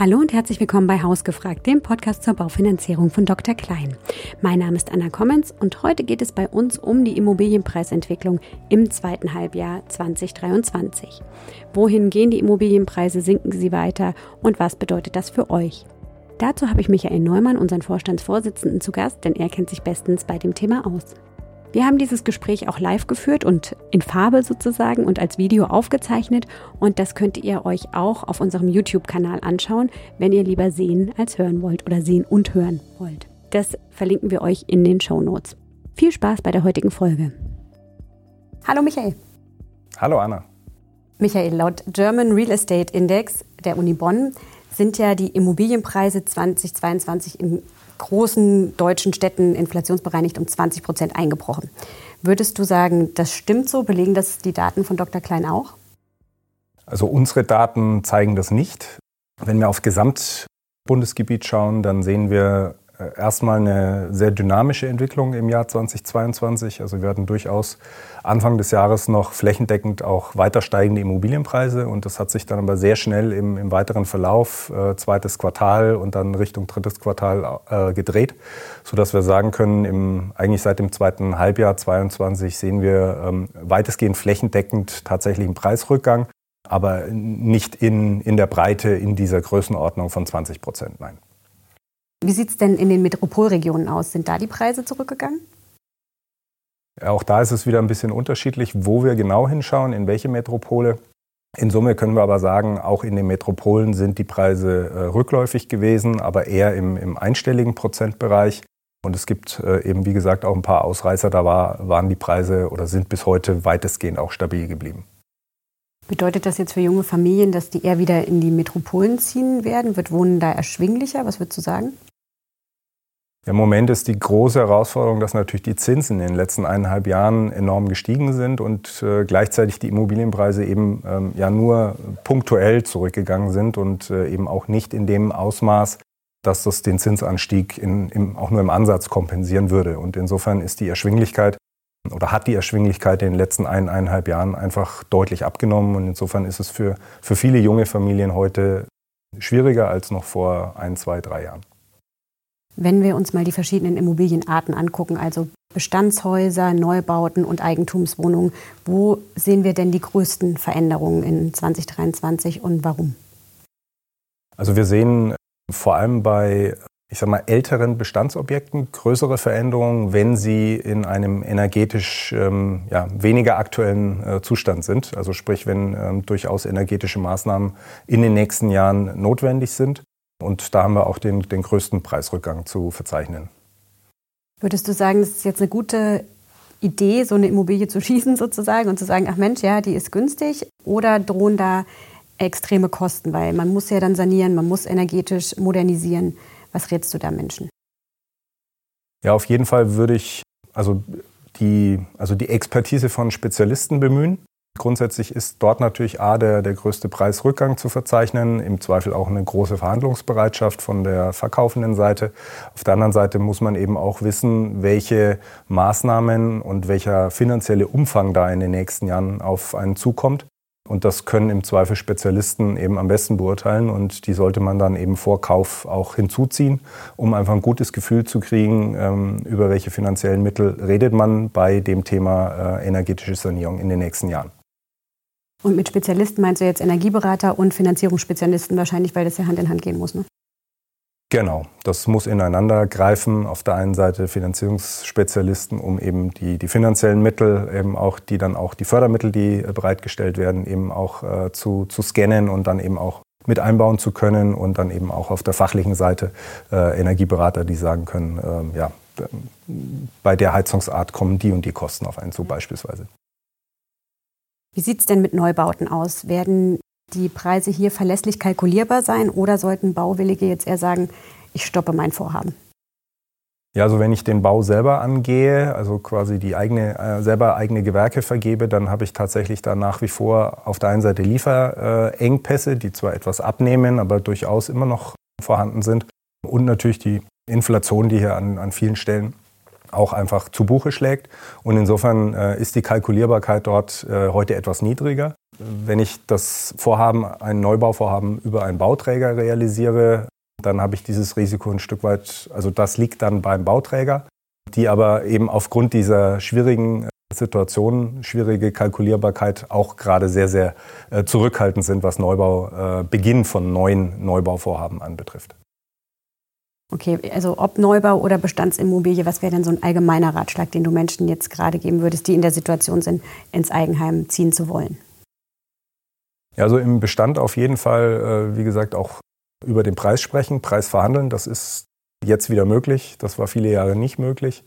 Hallo und herzlich willkommen bei Hausgefragt, dem Podcast zur Baufinanzierung von Dr. Klein. Mein Name ist Anna Kommens und heute geht es bei uns um die Immobilienpreisentwicklung im zweiten Halbjahr 2023. Wohin gehen die Immobilienpreise, sinken sie weiter und was bedeutet das für euch? Dazu habe ich Michael Neumann, unseren Vorstandsvorsitzenden, zu Gast, denn er kennt sich bestens bei dem Thema aus. Wir haben dieses Gespräch auch live geführt und in Farbe sozusagen und als Video aufgezeichnet und das könnt ihr euch auch auf unserem YouTube-Kanal anschauen, wenn ihr lieber sehen als hören wollt oder sehen und hören wollt. Das verlinken wir euch in den Show Notes. Viel Spaß bei der heutigen Folge. Hallo Michael. Hallo Anna. Michael, laut German Real Estate Index der Uni Bonn sind ja die Immobilienpreise 2022 in großen deutschen Städten inflationsbereinigt um 20 Prozent eingebrochen. Würdest du sagen, das stimmt so? Belegen das die Daten von Dr. Klein auch? Also unsere Daten zeigen das nicht. Wenn wir auf Gesamtbundesgebiet schauen, dann sehen wir erstmal eine sehr dynamische Entwicklung im Jahr 2022. Also wir hatten durchaus Anfang des Jahres noch flächendeckend auch weiter steigende Immobilienpreise und das hat sich dann aber sehr schnell im, im weiteren Verlauf, äh, zweites Quartal und dann Richtung drittes Quartal äh, gedreht, sodass wir sagen können, im, eigentlich seit dem zweiten Halbjahr 2022 sehen wir ähm, weitestgehend flächendeckend tatsächlich einen Preisrückgang, aber nicht in, in der Breite in dieser Größenordnung von 20 Prozent, nein. Wie sieht es denn in den Metropolregionen aus? Sind da die Preise zurückgegangen? Auch da ist es wieder ein bisschen unterschiedlich, wo wir genau hinschauen, in welche Metropole. In Summe können wir aber sagen, auch in den Metropolen sind die Preise äh, rückläufig gewesen, aber eher im, im, einstelligen Prozentbereich. Und es gibt äh, eben, wie gesagt, auch ein paar Ausreißer. Da war, waren die Preise oder sind bis heute weitestgehend auch stabil geblieben. Bedeutet das jetzt für junge Familien, dass die eher wieder in die Metropolen ziehen werden? Wird Wohnen da erschwinglicher? Was würdest du sagen? Im Moment ist die große Herausforderung, dass natürlich die Zinsen in den letzten eineinhalb Jahren enorm gestiegen sind und äh, gleichzeitig die Immobilienpreise eben ähm, ja nur punktuell zurückgegangen sind und äh, eben auch nicht in dem Ausmaß, dass das den Zinsanstieg in, im, auch nur im Ansatz kompensieren würde. Und insofern ist die Erschwinglichkeit oder hat die Erschwinglichkeit in den letzten eineinhalb Jahren einfach deutlich abgenommen. Und insofern ist es für, für viele junge Familien heute schwieriger als noch vor ein, zwei, drei Jahren. Wenn wir uns mal die verschiedenen Immobilienarten angucken, also Bestandshäuser, Neubauten und Eigentumswohnungen, wo sehen wir denn die größten Veränderungen in 2023 und warum? Also wir sehen vor allem bei ich sag mal, älteren Bestandsobjekten größere Veränderungen, wenn sie in einem energetisch ähm, ja, weniger aktuellen äh, Zustand sind. Also sprich, wenn ähm, durchaus energetische Maßnahmen in den nächsten Jahren notwendig sind. Und da haben wir auch den, den größten Preisrückgang zu verzeichnen. Würdest du sagen, es ist jetzt eine gute Idee, so eine Immobilie zu schießen sozusagen und zu sagen, ach Mensch, ja, die ist günstig? Oder drohen da extreme Kosten? Weil man muss ja dann sanieren, man muss energetisch modernisieren. Was rätst du da Menschen? Ja, auf jeden Fall würde ich also die, also die Expertise von Spezialisten bemühen. Grundsätzlich ist dort natürlich A, der, der größte Preisrückgang zu verzeichnen, im Zweifel auch eine große Verhandlungsbereitschaft von der verkaufenden Seite. Auf der anderen Seite muss man eben auch wissen, welche Maßnahmen und welcher finanzielle Umfang da in den nächsten Jahren auf einen zukommt. Und das können im Zweifel Spezialisten eben am besten beurteilen und die sollte man dann eben vor Kauf auch hinzuziehen, um einfach ein gutes Gefühl zu kriegen, ähm, über welche finanziellen Mittel redet man bei dem Thema äh, energetische Sanierung in den nächsten Jahren. Und mit Spezialisten meinst du jetzt Energieberater und Finanzierungsspezialisten wahrscheinlich, weil das ja Hand in Hand gehen muss, ne? Genau, das muss ineinander greifen. Auf der einen Seite Finanzierungsspezialisten, um eben die, die finanziellen Mittel, eben auch die dann auch die Fördermittel, die äh, bereitgestellt werden, eben auch äh, zu, zu scannen und dann eben auch mit einbauen zu können und dann eben auch auf der fachlichen Seite äh, Energieberater, die sagen können, äh, ja, bei der Heizungsart kommen die und die Kosten auf einen zu beispielsweise. Wie sieht es denn mit Neubauten aus? Werden die Preise hier verlässlich kalkulierbar sein oder sollten Bauwillige jetzt eher sagen, ich stoppe mein Vorhaben? Ja, also wenn ich den Bau selber angehe, also quasi die eigene, äh, selber eigene Gewerke vergebe, dann habe ich tatsächlich da nach wie vor auf der einen Seite Lieferengpässe, die zwar etwas abnehmen, aber durchaus immer noch vorhanden sind. Und natürlich die Inflation, die hier an, an vielen Stellen auch einfach zu Buche schlägt. Und insofern äh, ist die Kalkulierbarkeit dort äh, heute etwas niedriger. wenn ich das Vorhaben, ein Neubauvorhaben über einen Bauträger realisiere, dann habe ich dieses Risiko ein Stück weit, also das liegt dann beim Bauträger, die aber eben aufgrund dieser schwierigen Situation, schwierige Kalkulierbarkeit auch gerade sehr, sehr äh, zurückhaltend sind, was Neubau, äh, Beginn von neuen Neubauvorhaben anbetrifft. Okay, also ob Neubau oder Bestandsimmobilie, was wäre denn so ein allgemeiner Ratschlag, den du Menschen jetzt gerade geben würdest, die in der Situation sind, ins Eigenheim ziehen zu wollen? Ja, also im Bestand auf jeden Fall, äh, wie gesagt, auch über den Preis sprechen, Preis verhandeln. Das ist jetzt wieder möglich. Das war viele Jahre nicht möglich.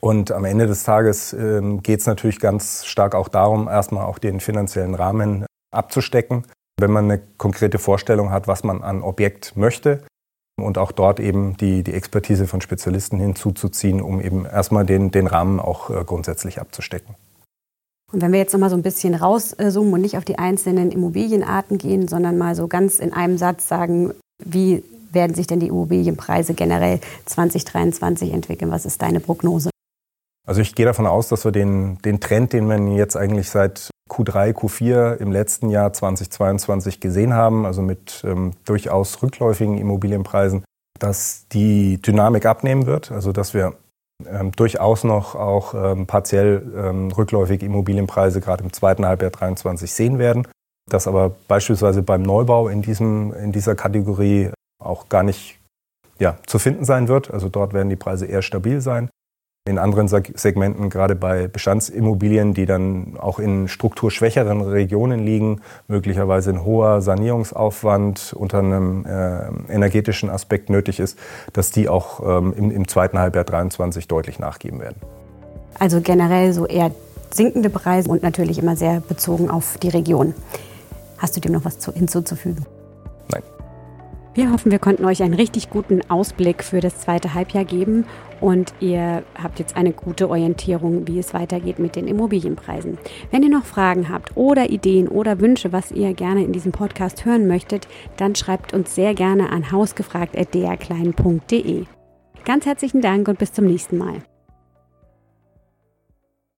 Und am Ende des Tages ähm, geht es natürlich ganz stark auch darum, erstmal auch den finanziellen Rahmen abzustecken. Wenn man eine konkrete Vorstellung hat, was man an Objekt möchte und auch dort eben die, die Expertise von Spezialisten hinzuzuziehen, um eben erstmal den, den Rahmen auch äh, grundsätzlich abzustecken. Und wenn wir jetzt noch mal so ein bisschen rauszoomen und nicht auf die einzelnen Immobilienarten gehen, sondern mal so ganz in einem Satz sagen, wie werden sich denn die Immobilienpreise generell 2023 entwickeln? Was ist deine Prognose? Also ich gehe davon aus, dass wir den, den Trend, den wir jetzt eigentlich seit Q3, Q4 im letzten Jahr 2022 gesehen haben, also mit ähm, durchaus rückläufigen Immobilienpreisen, dass die Dynamik abnehmen wird, also dass wir ähm, durchaus noch auch ähm, partiell ähm, rückläufige Immobilienpreise gerade im zweiten Halbjahr 2023 sehen werden, dass aber beispielsweise beim Neubau in, diesem, in dieser Kategorie auch gar nicht ja, zu finden sein wird. Also dort werden die Preise eher stabil sein in anderen Segmenten, gerade bei Bestandsimmobilien, die dann auch in strukturschwächeren Regionen liegen, möglicherweise ein hoher Sanierungsaufwand unter einem äh, energetischen Aspekt nötig ist, dass die auch ähm, im, im, zweiten Halbjahr 2023 deutlich nachgeben werden. Also generell so eher sinkende Preise und natürlich immer sehr bezogen auf die Region. Hast du dem noch was zu, hinzuzufügen? Wir hoffen, wir konnten euch einen richtig guten Ausblick für das zweite Halbjahr geben und ihr habt jetzt eine gute Orientierung, wie es weitergeht mit den Immobilienpreisen. Wenn ihr noch Fragen habt oder Ideen oder Wünsche, was ihr gerne in diesem Podcast hören möchtet, dann schreibt uns sehr gerne an hausgefragt.drklein.de. Ganz herzlichen Dank und bis zum nächsten Mal.